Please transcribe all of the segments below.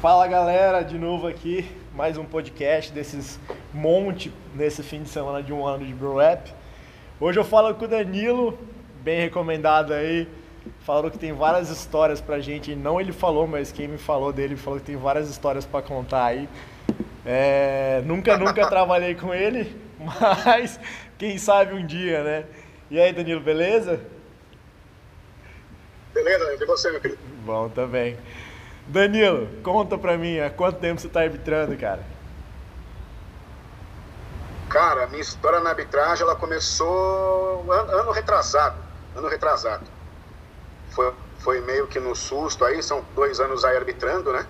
Fala galera, de novo aqui, mais um podcast desses monte nesse fim de semana de um ano de Bro Rap. Hoje eu falo com o Danilo, bem recomendado aí. Falou que tem várias histórias pra gente, não ele falou, mas quem me falou dele falou que tem várias histórias pra contar aí. É, nunca, nunca trabalhei com ele, mas quem sabe um dia, né? E aí, Danilo, beleza? Beleza, e você, meu querido? Bom também. Danilo, conta pra mim, há quanto tempo você tá arbitrando, cara? Cara, minha história na arbitragem, ela começou ano, ano retrasado, ano retrasado. Foi, foi meio que no susto aí, são dois anos aí arbitrando, né?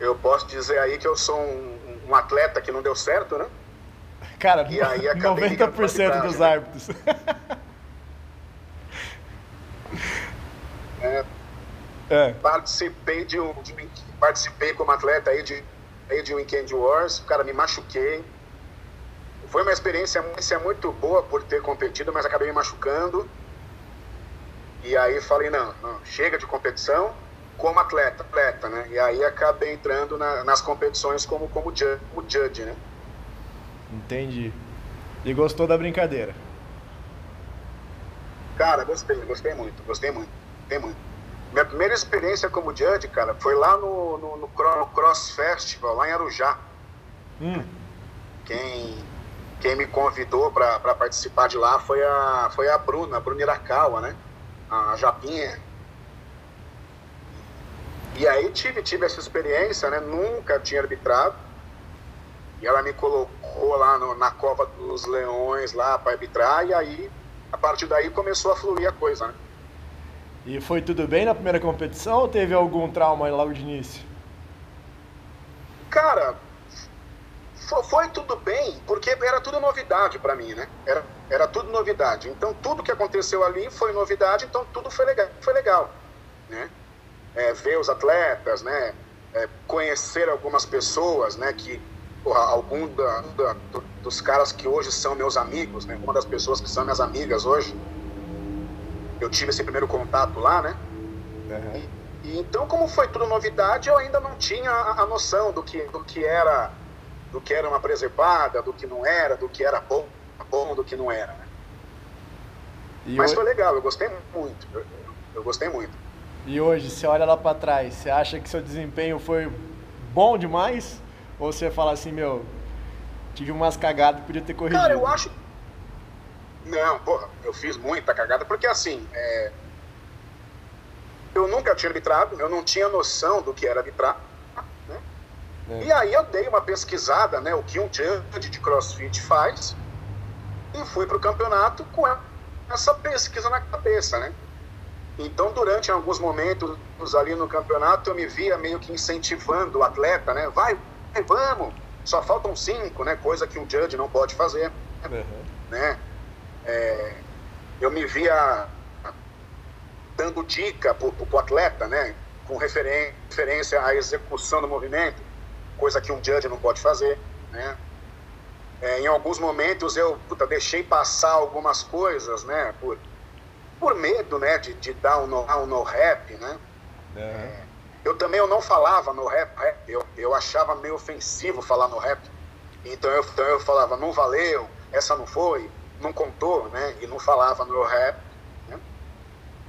Eu posso dizer aí que eu sou um, um atleta que não deu certo, né? Cara, E aí acabei 90% ligando pra dos arbitragem. árbitros. É, É. participei de um, de participei como atleta aí de, aí de Weekend Wars, cara, me machuquei. Foi uma experiência, experiência muito boa por ter competido, mas acabei me machucando. E aí falei, não, não, chega de competição como atleta, atleta, né? E aí acabei entrando na- nas competições como, como, judge, como judge, né? Entendi. E gostou da brincadeira? Cara, gostei, gostei muito, gostei muito, gostei muito. Minha primeira experiência como judge, cara, foi lá no, no, no Cro- no Cross Festival, lá em Arujá. Hum, Quem, quem me convidou para participar de lá foi a, foi a Bruna, a Bruna Irakawa, né? A Japinha. E aí tive, tive essa experiência, né? Nunca tinha arbitrado. E ela me colocou lá no- na Cova dos Leões lá para arbitrar. E aí, a partir daí, começou a fluir a coisa, né? E foi tudo bem na primeira competição ou teve algum trauma logo de início? Cara, fo- foi tudo bem, porque era tudo novidade para mim, né? Era, era tudo novidade. Então, tudo que aconteceu ali foi novidade, então tudo foi legal, foi legal né? É, ver os atletas, né? É, conhecer algumas pessoas, né? Que, porra, algum da, da- do- dos caras que hoje são meus amigos, né? Uma das pessoas que são minhas amigas hoje, eu tive esse primeiro contato lá, né? E então, como foi tudo novidade, eu ainda não tinha a, a noção do que, do que era do que era uma preservada, do que não era, do que era bom, bom do que não era. né? E, Mas ho- foi legal, eu gostei muito. Eu, eu gostei muito. e hoje, você olha lá pra trás, você acha que seu desempenho foi bom demais? Ou você fala assim, meu, tive umas cagadas podia ter corrigido? Cara, eu acho. Não, porra, eu fiz muita cagada, porque assim, é, eu nunca tinha arbitrado, eu não tinha noção do que era arbitrar. Né? É. E aí eu dei uma pesquisada, né, o que um judge de crossfit faz, e fui para o campeonato com essa pesquisa na cabeça, né? Então, durante alguns momentos ali no campeonato, eu me via meio que incentivando o atleta, né? Vai, vai, vamos, só faltam cinco, né? Coisa que um judge não pode fazer Uhum. né? É, eu me via dando dica pro, pro atleta, né? Com referência à execução do movimento, coisa que um judge não pode fazer, né? É, em alguns momentos eu puta, deixei passar algumas coisas, né? Por, por medo, né? De, de dar um no, um no rap, né? Uhum. Eu também eu não falava no rap, rap. Eu, eu achava meio ofensivo falar no rap. Então eu, então eu falava, não valeu, essa não foi, não contou, né? E não falava no rap. Né?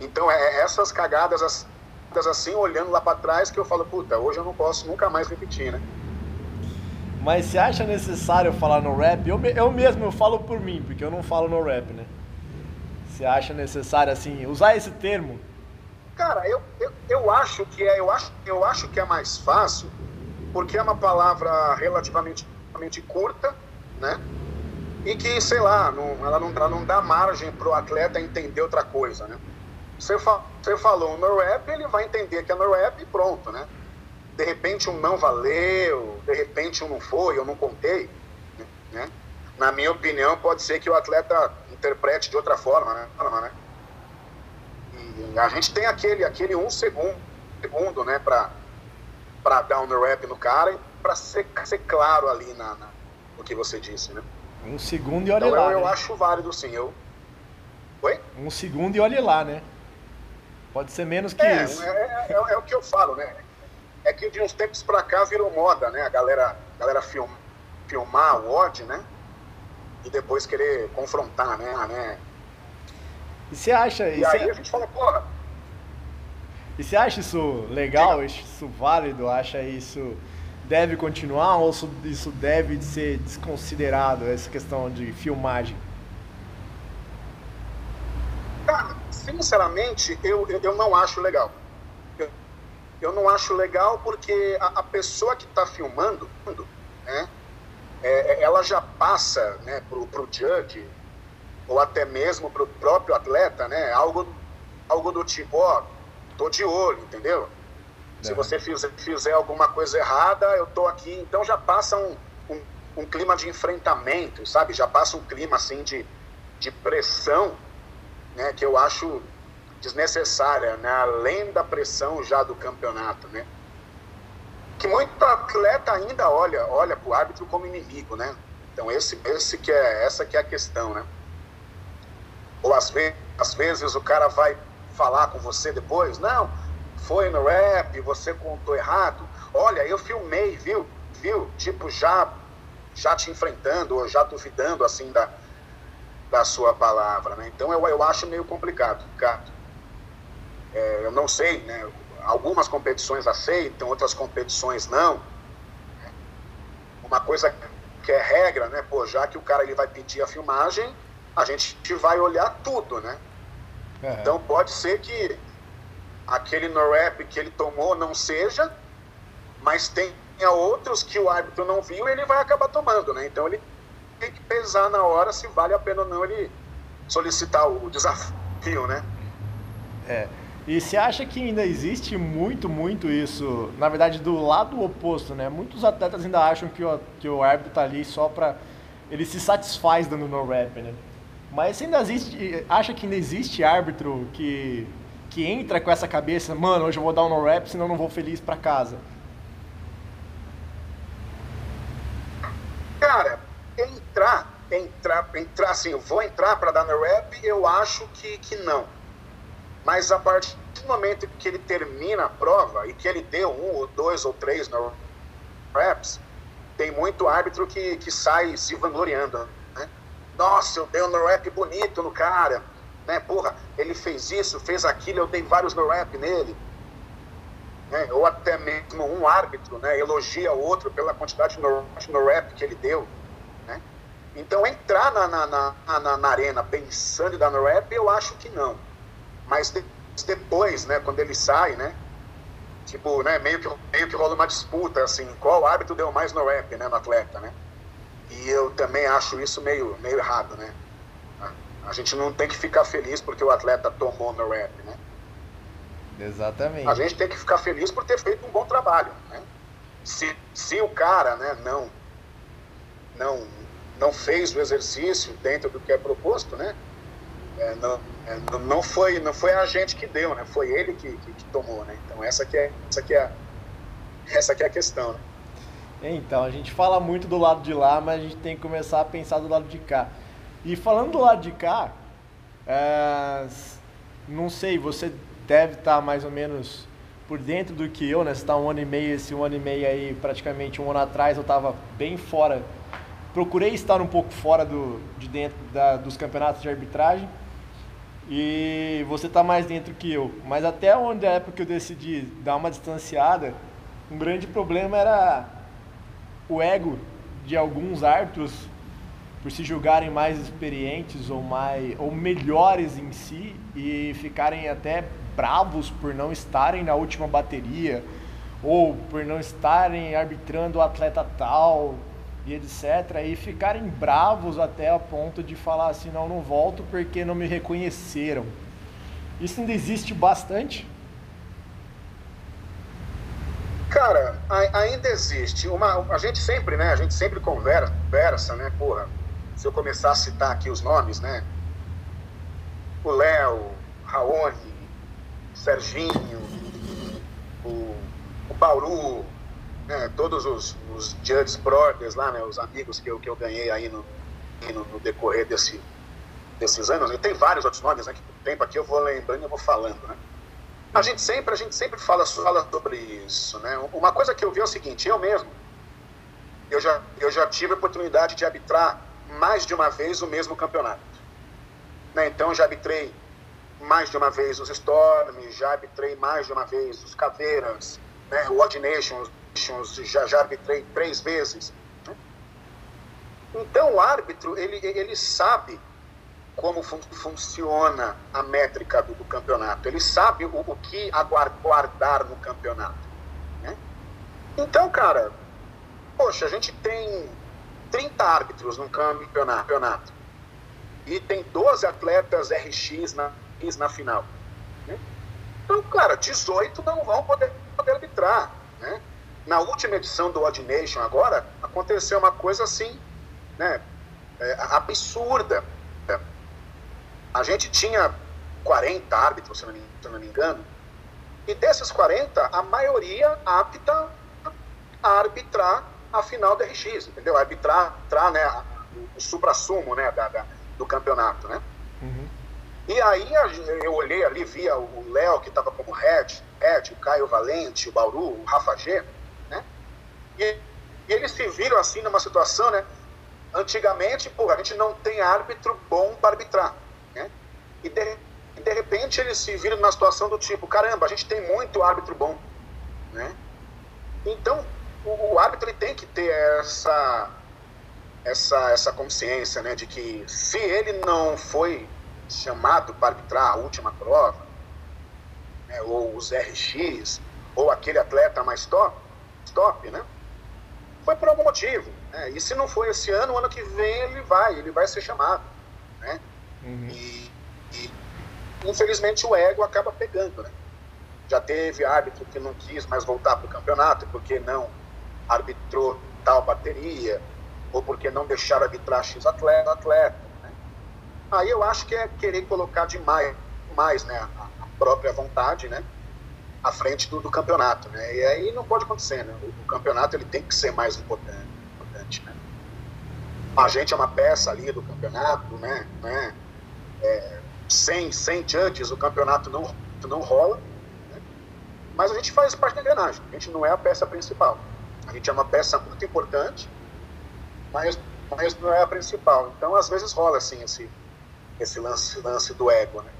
Então é é essas cagadas as- assim, olhando lá para trás, que eu falo, puta, hoje eu não posso nunca mais repetir, né? Mas você acha necessário falar no rap? Eu, eu mesmo eu falo por mim, porque eu não falo no rap, né? Você acha necessário, assim, usar esse termo? Cara, eu, eu, eu acho que é, eu acho, eu acho que é mais fácil, porque é uma palavra relativamente, relativamente curta, né? E que, sei lá, não, ela, não, ela não dá margem para o atleta entender outra coisa, né? Você, fa, você falou no rap, ele vai entender que é no rap e pronto, né? De repente um não valeu, de repente um não foi, eu não contei, né? Na minha opinião, pode ser que o atleta interprete de outra forma, né? né? E a gente tem aquele, aquele um segundo, segundo né, para para dar um rap no cara e para ser, ser claro ali na, na, no que você disse, né? Um segundo e olha Então lá. eu, eu né? acho válido sim. Eu... Oi? Um segundo e olhe lá, né? Pode ser menos que É, isso. é, é, é o que eu falo, né? é que de uns tempos para cá virou moda, né? A galera, a galera film, filmar o odd, né? E depois querer confrontar, né? Ah, né? E você acha... E, e aí a gente fala, porra... E você acha isso legal, isso válido? Acha isso deve continuar ou isso deve ser desconsiderado, essa questão de filmagem? Cara, sinceramente, eu, eu, não acho legal. Eu, eu, não acho legal porque a, a pessoa que está filmando, né, é, é, ela já passa né, para o judge, ou até mesmo para o próprio atleta, né, algo, algo do tipo, ó, tô de olho, entendeu? Se é. você fizer, fizer, alguma coisa errada, eu tô aqui. Então já passa um, um, um, clima de enfrentamento, sabe? Já passa um clima assim de, de pressão, né? Que eu acho desnecessária, né? Além da pressão já do campeonato, né? Que muito atleta ainda olha, olha para o árbitro como inimigo, né? Então esse, esse que é, essa que é a questão, né? Ou às vezes, às vezes o cara vai falar com você depois, não, foi no rap, você contou errado. Olha, eu filmei, viu? Viu? Tipo, já, já te enfrentando, ou já duvidando, assim, da, da sua palavra, né? Então, eu, eu acho meio complicado, Ricardo. É, eu não sei, né? Algumas competições aceitam, outras competições não. Uma coisa que é regra, né? Pô, já que o cara ele vai pedir a filmagem, a gente vai olhar tudo, né? Uhum. Então pode ser que aquele no-rap que ele tomou não seja, mas tem outros que o árbitro não viu e ele vai acabar tomando, né? Então ele tem que pesar na hora se vale a pena ou não ele solicitar o desafio, né? É. E você acha que ainda existe muito, muito isso, na verdade, do lado oposto, né? Muitos atletas ainda acham que o, que o árbitro tá ali só pra... Ele se satisfaz dando no-rap, né? Mas ainda existe, acha que ainda existe árbitro que que entra com essa cabeça, mano, hoje eu vou dar um no rap, senão eu não vou feliz para casa? Cara, entrar, entrar, entrar assim, eu vou entrar para dar no rap, eu acho que, que não. Mas a partir do momento que ele termina a prova e que ele deu um ou dois ou três no raps, tem muito árbitro que, que sai se vangloriando. Né? Nossa, eu dei um no rap bonito no cara né? Porra, ele fez isso, fez aquilo, eu dei vários no rap nele. Né? Ou até mesmo um árbitro né? elogia o outro pela quantidade no, no rap que ele deu. Né? Então, entrar na, na, na, na, na arena pensando em dar no rap, eu acho que não. Mas depois, né, quando ele sai, né, tipo, né, meio que, meio que rola uma disputa, assim, qual árbitro deu mais no rap, né, no atleta, né? E eu também acho isso meio, meio errado, né? A gente não tem que ficar feliz porque o atleta tomou no rap, né? Exatamente. A gente tem que ficar feliz por ter feito um bom trabalho, né? Se, se o cara, né, não, não, não fez o exercício dentro do que é proposto, né? É, não, é, não, foi, não foi a gente que deu, né? Foi ele que, que, que tomou, né? Então essa que é, essa que é, essa que é a questão, né? Então, a gente fala muito do lado de lá, mas a gente tem que começar a pensar do lado de cá. E falando do lado de cá, é, não sei, você deve estar mais ou menos por dentro do que eu, né? Você está um ano e meio, esse um ano e meio aí, praticamente um ano atrás, eu estava bem fora. Procurei estar um pouco fora do, de dentro da, dos campeonatos de arbitragem. E você está mais dentro que eu. Mas até onde a época que eu decidi dar uma distanciada, um grande problema era o ego de alguns árbitros por se julgarem mais experientes ou mais ou melhores em si e ficarem até bravos por não estarem na última bateria ou por não estarem arbitrando o atleta tal e etc. E ficarem bravos até a ponto de falar assim, não, não volto porque não me reconheceram. Isso ainda existe bastante? Cara, ainda existe. Uma, a gente sempre, né? A gente sempre conversa, conversa né? Porra, se eu começar a citar aqui os nomes, né? O Léo, Raoni, Serginho, o, o Bauru, né? todos os, os Judges Brothers lá, né? Os amigos que eu, que eu ganhei aí no, no, no decorrer desse, desses anos. E tem vários outros nomes, né? Que o tempo aqui eu vou lembrando e vou falando, né? A gente sempre, a gente sempre fala, fala sobre isso, né? Uma coisa que eu vi é o seguinte, eu mesmo, eu já, eu já tive a oportunidade de arbitrar mais de uma vez o mesmo campeonato. Né? Então já arbitrei mais de uma vez os Storm, já arbitrei mais de uma vez os Caveiras, né? o Odd Nations, já, já arbitrei três vezes. Né? Então o árbitro, ele, ele sabe como fun funciona a métrica do, do, campeonato. Ele sabe o, o que aguardar no campeonato. Né? Então, cara, poxa, a gente tem 30 árbitros no campeonato e tem 12 atletas RX na, na final. Né? Então, cara, 18 não vão poder, poder arbitrar. Né? Na última edição do Odd Nation agora, aconteceu uma coisa assim, né, é, absurda a gente tinha 40 árbitros, se não, me, se não me engano, e desses 40, a maioria apta a arbitrar a final da RX, entendeu? Arbitrar, arbitrar né, o supra-sumo né, da, da, do campeonato, né? Uhum. E aí eu olhei ali, via o Léo, que estava como head, head, o Caio Valente, o Bauru, o Rafa G, né? E, e eles se viram assim numa situação, né? Antigamente, porra, a gente não tem árbitro bom para arbitrar e de, e de repente eles se viram numa situação do tipo, caramba, a gente tem muito árbitro bom, né? Então, o, o árbitro ele tem que ter essa, essa, essa consciência, né, de que se ele não foi chamado para arbitrar a última prova, né, ou os RX, ou aquele atleta mais top, top, né, foi por algum motivo. Né? E se não foi esse ano, o ano que vem ele vai, ele vai ser chamado, né? Uhum. E infelizmente o ego acaba pegando, né? Já teve árbitro que não quis mais voltar para o campeonato porque não arbitrou tal bateria, ou porque não deixaram arbitrar X atleta, atleta né? Aí eu acho que é querer colocar demais mais, né, a própria vontade, né, à frente do, do, campeonato, né? E aí não pode acontecer, né? O, o campeonato ele tem que ser mais importante, importante, né? A gente é uma peça ali do campeonato, né? né? É, sem, sem judges o campeonato não, não rola. Né? Mas a gente faz parte da engrenagem, a gente não é a peça principal. A gente é uma peça muito importante, mas, mas não é a principal. Então, às vezes rola assim esse, esse lance, lance do ego. Né?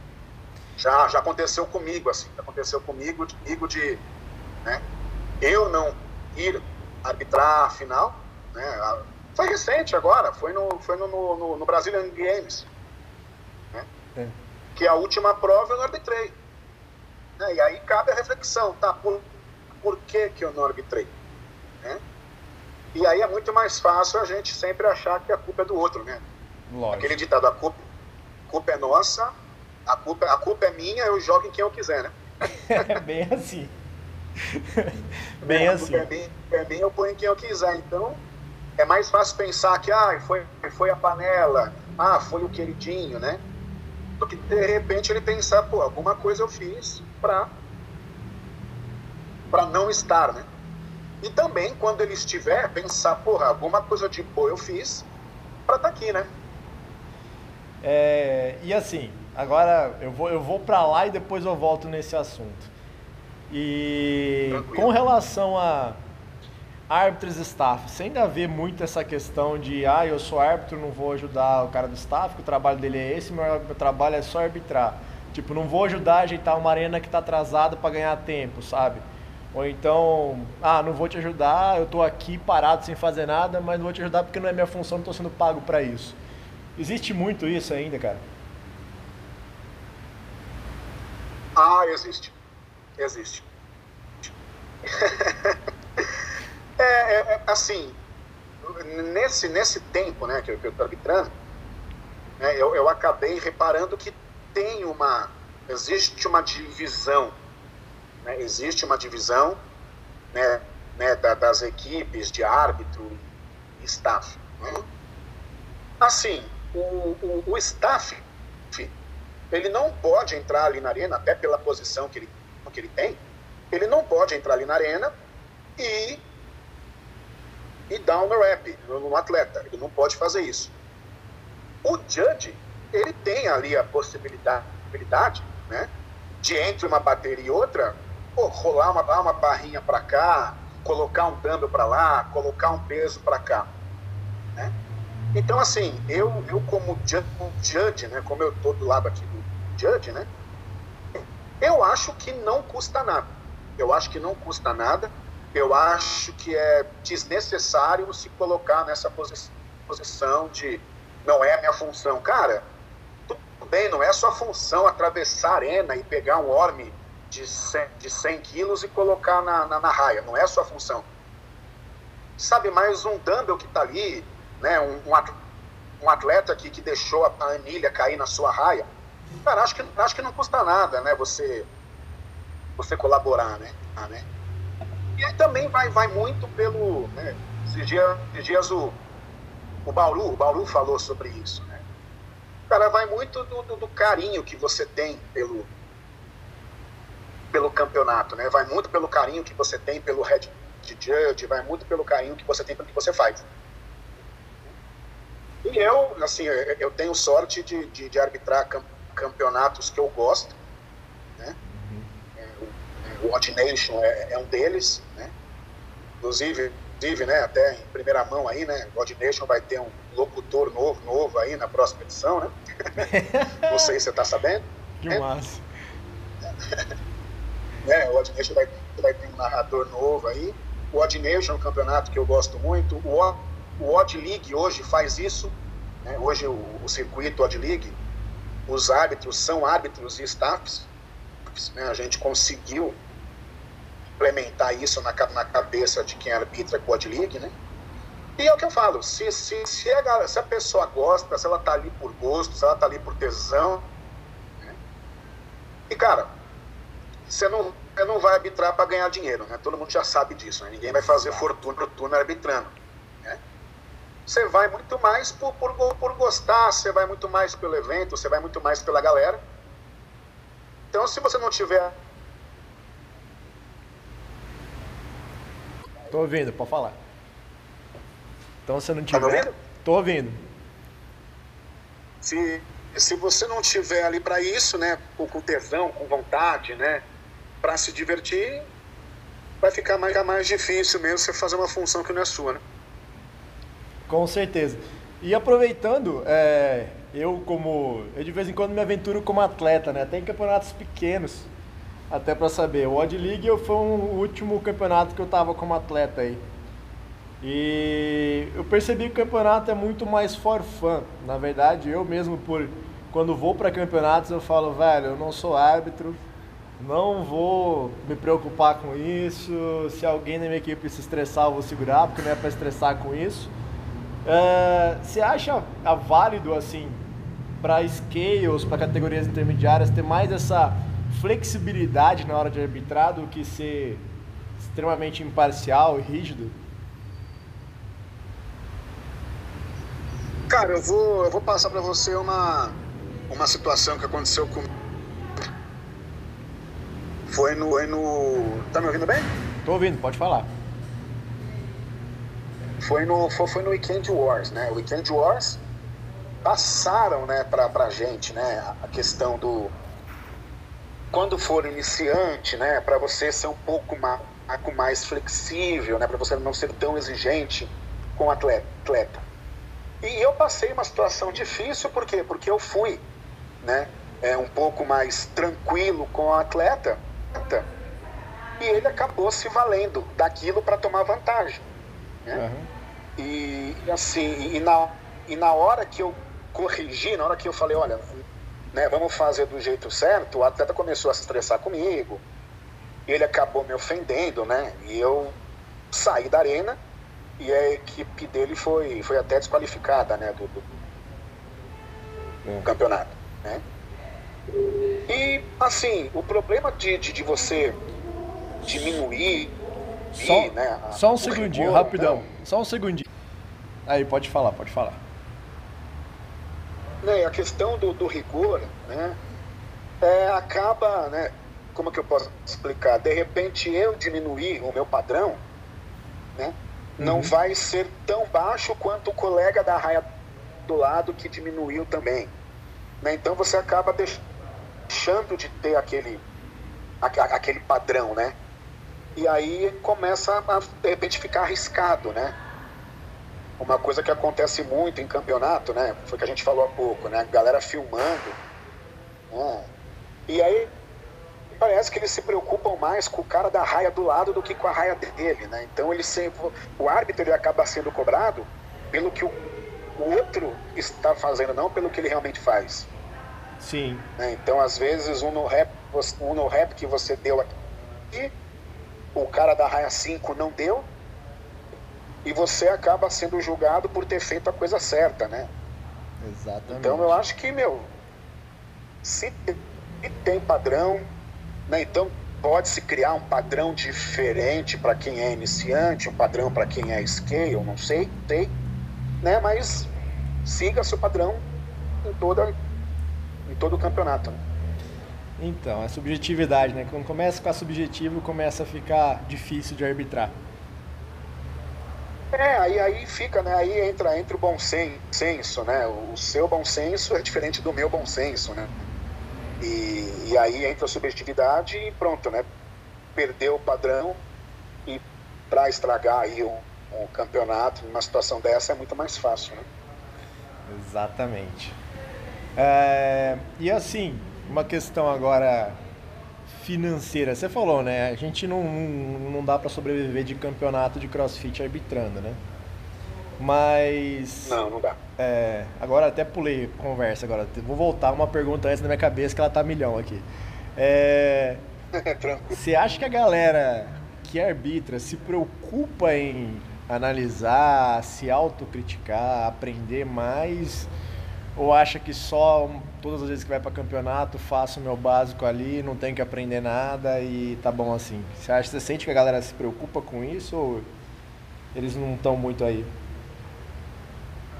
Já, já aconteceu comigo, assim, já aconteceu comigo, comigo de né, eu não ir arbitrar a final. Né? Foi recente agora, foi no, foi no, no, no Brazilian Games é. Que a última prova eu não arbitrei. Né? E aí cabe a reflexão, tá? Por, por que, que eu não arbitrei? Né? E aí é muito mais fácil a gente sempre achar que a culpa é do outro, né? Lógico. Aquele ditado, a culpa, a culpa é nossa, a culpa, a culpa é minha, eu jogo em quem eu quiser, né? É bem assim. bem é, assim. É bem, é eu ponho em quem eu quiser. Então, é mais fácil pensar que ah, foi, foi a panela, ah, foi o queridinho, né? do que de repente ele pensar, pô, alguma coisa eu fiz para para não estar, né? E também quando ele estiver, pensar, porra, alguma coisa de boa eu fiz para estar tá aqui, né? É, e assim, agora eu vou, eu vou para lá e depois eu volto nesse assunto. E Tranquilo. com relação a árbitros staff, você ainda vê muito essa questão de, ah, eu sou árbitro, não vou ajudar o cara do staff, que o trabalho dele é esse, meu trabalho é só arbitrar. Tipo, não vou ajudar a ajeitar uma arena que está atrasada para ganhar tempo, sabe? Ou então, ah, não vou te ajudar, eu estou aqui parado sem fazer nada, mas não vou te ajudar porque não é minha função, não estou sendo pago para isso. Existe muito isso ainda, cara? Ah, existe. Existe. É, é, é, assim, nesse, nesse tempo né, que, eu estou arbitrando, né, eu, eu acabei reparando que tem uma, existe uma divisão, né, existe uma divisão né, né, da, das equipes de árbitro e staff. Né? Assim, o, o, o staff, ele não pode entrar ali na arena, até pela posição que ele, que ele tem, ele não pode entrar ali na arena e e down no rap, no atleta. Ele não pode fazer isso. O judge, ele tem ali a possibilidade, possibilidade né, de entre uma bateria e outra, pô, rolar uma, uma barrinha para cá, colocar um dumbbell para lá, colocar um peso para cá. Né? Então, assim, eu, eu como judge, né, como eu estou do lado aqui do judge, né, eu acho que não custa nada. Eu acho que não custa nada. Eu acho que é desnecessário se colocar nessa posição de não é a minha função. Cara, tudo bem, não é sua função atravessar a arena e pegar um orme de 100, de 100 quilos e colocar na, na, na raia. Não é a sua função. Sabe, mais um dumbbell que está ali, né, um, um atleta que, que deixou a anilha cair na sua raia, cara, acho que, acho que não custa nada, né, você, você colaborar, né, ah, né? E aí também vai, vai muito pelo, né, esses dias, esses dias o, o Bauru, o Bauru falou sobre isso, né, cara, vai muito do, do, do carinho que você tem pelo, pelo campeonato, né? Vai muito pelo carinho que você tem pelo head judge, vai muito pelo carinho que você tem pelo que você faz. E eu, assim, eu tenho sorte de, de, de arbitrar campeonatos que eu gosto, né? O Odd Nation é, é, um deles, né? Inclusive, inclusive, né, até em primeira mão aí, né, o Odd Nation vai ter um locutor novo, novo aí na próxima edição, né? Não sei se você está sabendo. Que né? massa. né? O Odd Nation vai, vai ter um narrador novo aí. O Odd Nation é um campeonato que eu gosto muito. O, o, o Odd League hoje faz isso. Né? Hoje o, o circuito Odd League, os árbitros são árbitros e staffs. Né? A gente conseguiu implementar isso na, na cabeça de quem arbitra com o Odd League, né? E é o que eu falo, se, se, se, a, se a pessoa gosta, se ela tá ali por gosto, se ela tá ali por tesão. Né? E, cara, você não, você não vai arbitrar para ganhar dinheiro, né? Todo mundo já sabe disso, né? Ninguém vai fazer fortuna, fortuna arbitrando. Né? Você vai muito mais por, por, por gostar, você vai muito mais pelo evento, você vai muito mais pela galera. Então, se você não tiver. Tô ouvindo, pode falar. Então, se não tiver. Tá ouvindo? Tô ouvindo. Se, se você não tiver ali para isso, né, com tesão, com vontade, né, para se divertir, vai ficar mais, mais difícil mesmo você fazer uma função que não é sua, né? Com certeza. E aproveitando, é, eu como. Eu de vez em quando me aventuro como atleta, né? Até em campeonatos pequenos. Até para saber. O Odd League foi o último campeonato que eu tava como atleta aí. E eu percebi que o campeonato é muito mais for fun. Na verdade, eu mesmo, por quando vou para campeonatos, eu falo, velho, eu não sou árbitro, não vou me preocupar com isso. Se alguém na minha equipe se estressar, eu vou segurar, porque não é para estressar com isso. Uh, você acha válido assim para scales, para categorias intermediárias, ter mais essa flexibilidade na hora de arbitrar do que ser extremamente imparcial e rígido? Cara, eu vou, eu vou passar para você uma, uma situação que aconteceu comigo foi no, foi no. Tá me ouvindo bem? Tô ouvindo, pode falar. Foi no, foi, foi no Weekend Wars, né? Weekend Wars passaram, né, pra, pra gente, né, a questão do. Quando for iniciante, né, para você ser um pouco mais, mais flexível, né, para você não ser tão exigente com o atleta. E eu passei uma situação difícil, por quê? Porque eu fui, né, é, um pouco mais tranquilo com o atleta e ele acabou se valendo daquilo para tomar vantagem. Né? Uhum. E, assim, e na, e na hora que eu corrigi, na hora que eu falei, olha, né, vamos fazer do jeito certo, o atleta começou a se estressar comigo, ele acabou me ofendendo, né? E eu saí da arena e a equipe dele foi, foi até desqualificada, né, do, do, do é. campeonato, né? E, assim, o problema de, de, de você diminuir. Só, né, a, só um segundinho, rigor, rapidão. Né? Só um segundinho. Aí, pode falar, pode falar. Né, a questão do, do rigor, né, é, acaba, né, como que eu posso explicar? De repente eu diminuir o meu padrão, né, não uhum. vai ser tão baixo quanto o colega da raia do lado que diminuiu também. Né? Então você acaba deixando de ter aquele, aquele padrão, né? E aí começa a, de repente, ficar arriscado, né? Uma coisa que acontece muito em campeonato, né? Foi que a gente falou há pouco, né? Galera filmando. Né? E aí parece que eles se preocupam mais com o cara da raia do lado do que com a raia dele, né? Então ele sempre, o árbitro ele acaba sendo cobrado pelo que o outro está fazendo, não pelo que ele realmente faz. Sim. Né? Então às vezes um no rap, um no rap que você deu aqui, o cara da raia 5 não deu, e você acaba sendo julgado por ter feito a coisa certa, né? Exatamente. Então eu acho que, meu, se tem padrão, né? Então pode-se criar um padrão diferente para quem é iniciante, um padrão para quem é scale, não sei, sei, né? Mas siga seu padrão em toda em todo o campeonato. Né? Então, a subjetividade, né? Quando começa a ficar subjetivo, começa a ficar difícil de arbitrar. É, aí, aí fica, né? Aí entra, entra o bom senso, né? O seu bom senso é diferente do meu bom senso, né? E, e aí entra a subjetividade e pronto, né? Perdeu o padrão e para estragar aí o, o campeonato numa situação dessa é muito mais fácil, né? Exatamente. É, e assim, uma questão agora financeira. Você falou, né? A gente não, não dá para sobreviver de campeonato de crossfit arbitrando, né? Mas. Não, não dá. É, agora até pulei conversa agora. Vou voltar uma pergunta antes na minha cabeça que ela tá milhão aqui. É, você acha que a galera que arbitra se preocupa em analisar, se autocriticar, aprender mais? Ou acha que só todas as vezes que vai para campeonato faço o meu básico ali, não tenho que aprender nada e tá bom assim? Você acha, você sente que a galera se preocupa com isso ou eles não estão muito aí?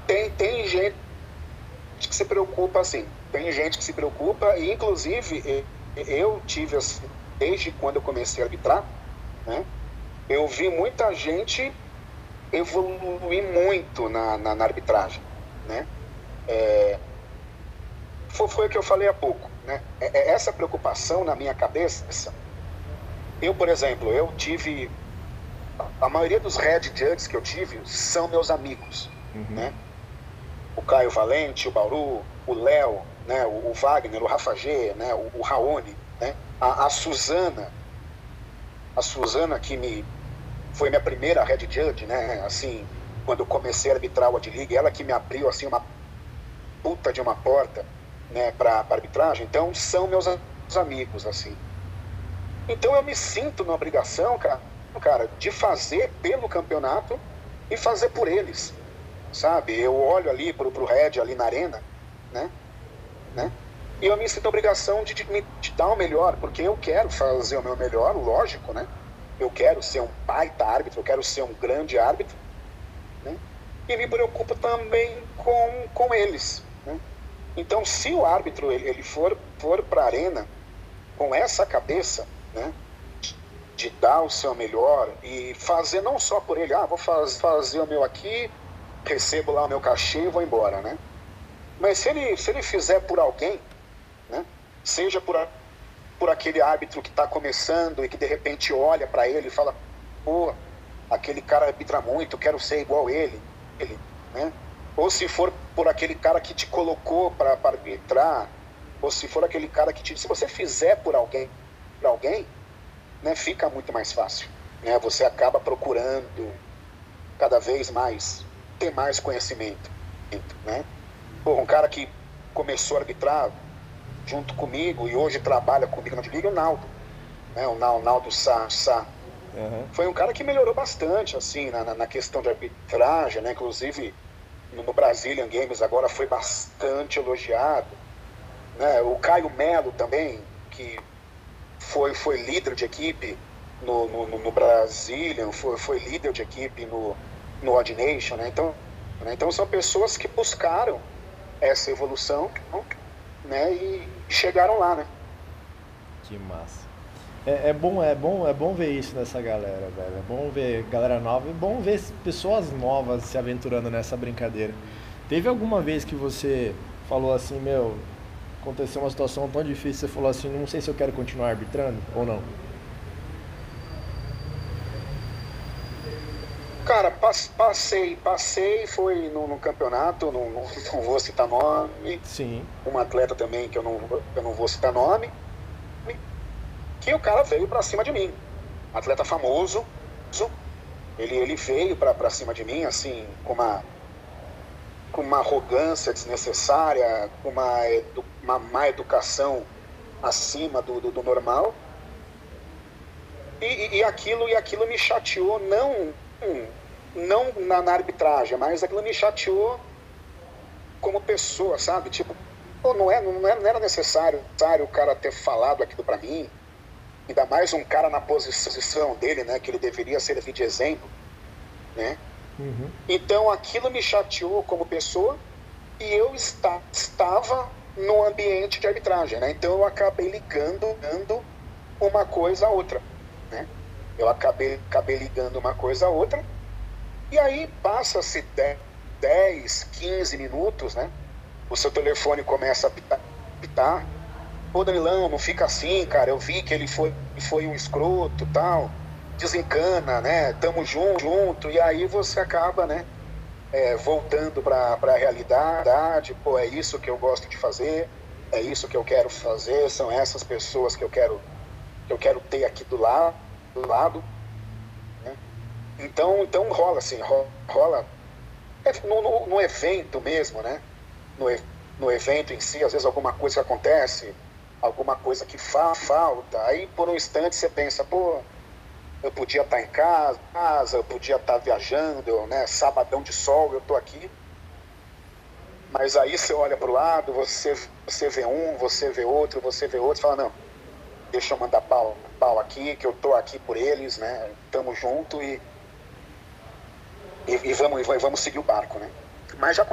Tem, tem gente que se preocupa assim, tem gente que se preocupa e inclusive eu tive assim, desde quando eu comecei a arbitrar, né? Eu vi muita gente evoluir muito na, na, na arbitragem, né? É, foi, foi o que eu falei há pouco, né? É, é essa preocupação na minha cabeça. Eu, por exemplo, eu tive a maioria dos Red Judges que eu tive são meus amigos, uhum. né? O Caio Valente, o Bauru, o Léo, né? O, o, Wagner, o Rafa G, né? O, o Raoni, né? A, a Suzana, a Suzana que me foi minha primeira Red Judge, né? Assim, quando eu comecei a arbitrar o Ad League, ela que me abriu assim uma puta de uma porta, né, para arbitragem. Então são meus amigos assim. Então eu me sinto na obrigação, cara, cara, de fazer pelo campeonato e fazer por eles, sabe? Eu olho ali pro, pro Red ali na arena, né? né? E eu me sinto a obrigação de, de, de dar o melhor, porque eu quero fazer o meu melhor, lógico, né? Eu quero ser um baita árbitro, eu quero ser um grande árbitro, né? E me preocupo também com, com eles? Então, se o árbitro ele, ele for, for para a arena com essa cabeça, né? de dar o seu melhor e fazer não só por ele, ah, vou faz, fazer o meu aqui, recebo lá o meu cachê e vou embora, né? Mas se ele, se ele fizer por alguém, né? Seja por, a, por aquele árbitro que está começando e que de repente olha para ele e fala, pô, aquele cara arbitra muito, quero ser igual ele, ele, né? Ou se for por aquele cara que te colocou para arbitrar, ou se for aquele cara que te, se você fizer por alguém, para alguém, né, fica muito mais fácil. Né? Você acaba procurando cada vez mais ter mais conhecimento. Né? Pô, um cara que começou a arbitrar junto comigo e hoje trabalha comigo na Liga é o Naldo. Né? O Naldo Sá. Sá. Uhum. Foi um cara que melhorou bastante assim na, na questão de arbitragem, né? inclusive no Brazilian Games agora foi bastante elogiado. Né? O Caio Melo também, que foi, foi líder de equipe no, no, no Brazilian, foi, foi líder de equipe no, no Odd Nation, né? Então, né? então são pessoas que buscaram essa evolução né? e chegaram lá, né? Que massa. É, é, bom, é bom, é bom ver isso nessa galera, velho. É bom ver galera nova, é bom ver pessoas novas se aventurando nessa brincadeira. Teve alguma vez que você falou assim, meu, aconteceu uma situação tão difícil, você falou assim, não sei se eu quero continuar arbitrando ou não? Cara, passei, passei, foi no, no campeonato, não, não, não, vou citar nome. Sim. Um atleta também que eu não, eu não vou citar nome. Que o cara veio para cima de mim. Atleta famoso. Ele, ele veio para cima de mim, assim, com uma, com uma arrogância desnecessária, com uma, edu, uma má educação acima do, do, do normal. E, e, e, aquilo, e aquilo me chateou, não não na, na, arbitragem, mas aquilo me chateou como pessoa, sabe? Tipo, pô, não, não, é, não era necessário, necessário o cara ter falado aquilo para mim, ainda mais um cara na posição dele, né? Que ele deveria servir de exemplo, né? Uhum. Então aquilo me chateou como pessoa e eu está, estava no ambiente de arbitragem, né? Então eu acabei ligando, ligando uma coisa a outra, né? Eu acabei, acabei ligando uma coisa a outra, e aí passa-se 10, 15 minutos, né? O seu telefone começa a pitar. pitar. Pô, Danilão, não fica assim, cara. Eu vi que ele foi, foi um escroto tal. Desencana, né? Tamo junto, junto. E aí você acaba, né? É, voltando para a realidade. Pô, é isso que eu gosto de fazer. É isso que eu quero fazer. São essas pessoas que eu quero, que eu quero ter aqui do lado do lado. Né? Então, então rola assim, rola, é, no, no, no, evento mesmo, né? No, no evento em si, às vezes alguma coisa acontece, alguma coisa que fa falta, aí por um instante você pensa, pô, eu podia estar em casa, eu podia estar viajando, né? Sabadão de sol, eu estou aqui. Mas aí você olha para o lado, você, você vê um, você vê outro, você vê outro, fala, não, deixa eu mandar pau, pau aqui, que eu tô aqui por eles, né? Tamo junto e, e, e vamos, e vamos seguir o barco, né? Mas já,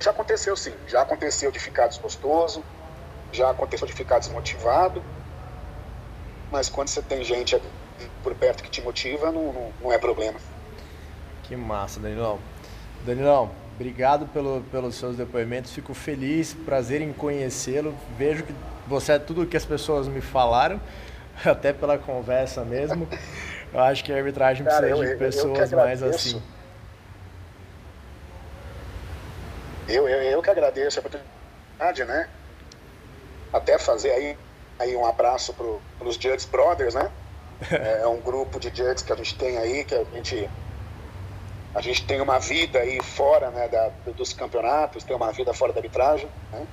já aconteceu sim, já aconteceu de ficar desgostoso, já aconteceu de ficar desmotivado, mas quando você tem gente por perto que te motiva, não, não, não é problema. Que massa, Danilão. Danilão, obrigado pelo, pelos seus depoimentos, fico feliz, prazer em conhecê-lo, vejo que você é tudo o que as pessoas me falaram, até pela conversa mesmo. Eu acho que a arbitragem Cara, precisa eu, de pessoas mais assim. Eu, eu, eu que agradeço a oportunidade, né? Até fazer aí, aí um abraço para os Judges Brothers, né? É um grupo de judges que a gente tem aí, que a gente, a gente tem uma vida aí fora né, da, dos campeonatos, tem uma vida fora da arbitragem, né?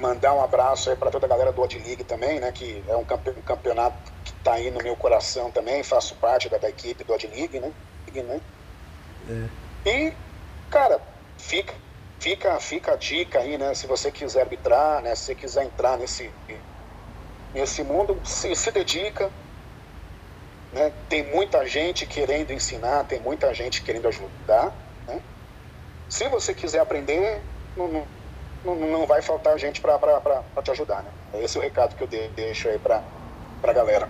mandar um abraço aí para toda a galera do Odd League também, né? Que é um campeonato que está aí no meu coração também, faço parte da, da equipe do Odd League, né? né? É. E, cara, fica, fica, fica a dica aí, né? Se você quiser arbitrar, né? Se você quiser entrar nesse, nesse mundo, se, se dedica. Né? Tem muita gente querendo ensinar, tem muita gente querendo ajudar. Né? Se você quiser aprender, não, não não, vai faltar gente para te ajudar, né? Esse é o recado que eu deixo aí para a galera.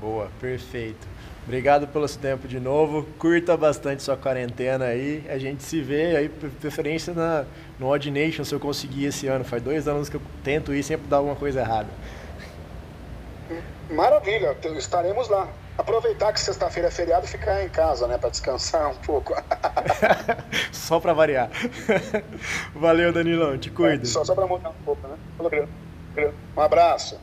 Boa, perfeito. Obrigado pelo seu tempo de novo. Curta bastante sua quarentena aí. A gente se vê aí, preferência na, no Odd Nation, se eu conseguir esse ano. Faz dois anos que eu tento ir sempre dá alguma coisa errada. Maravilha, estaremos lá aproveitar que sexta-feira é feriado e ficar em casa, né, para descansar um pouco. só para variar. Valeu, Danilão, te cuida. É, só só para mudar um pouco, né? Um abraço.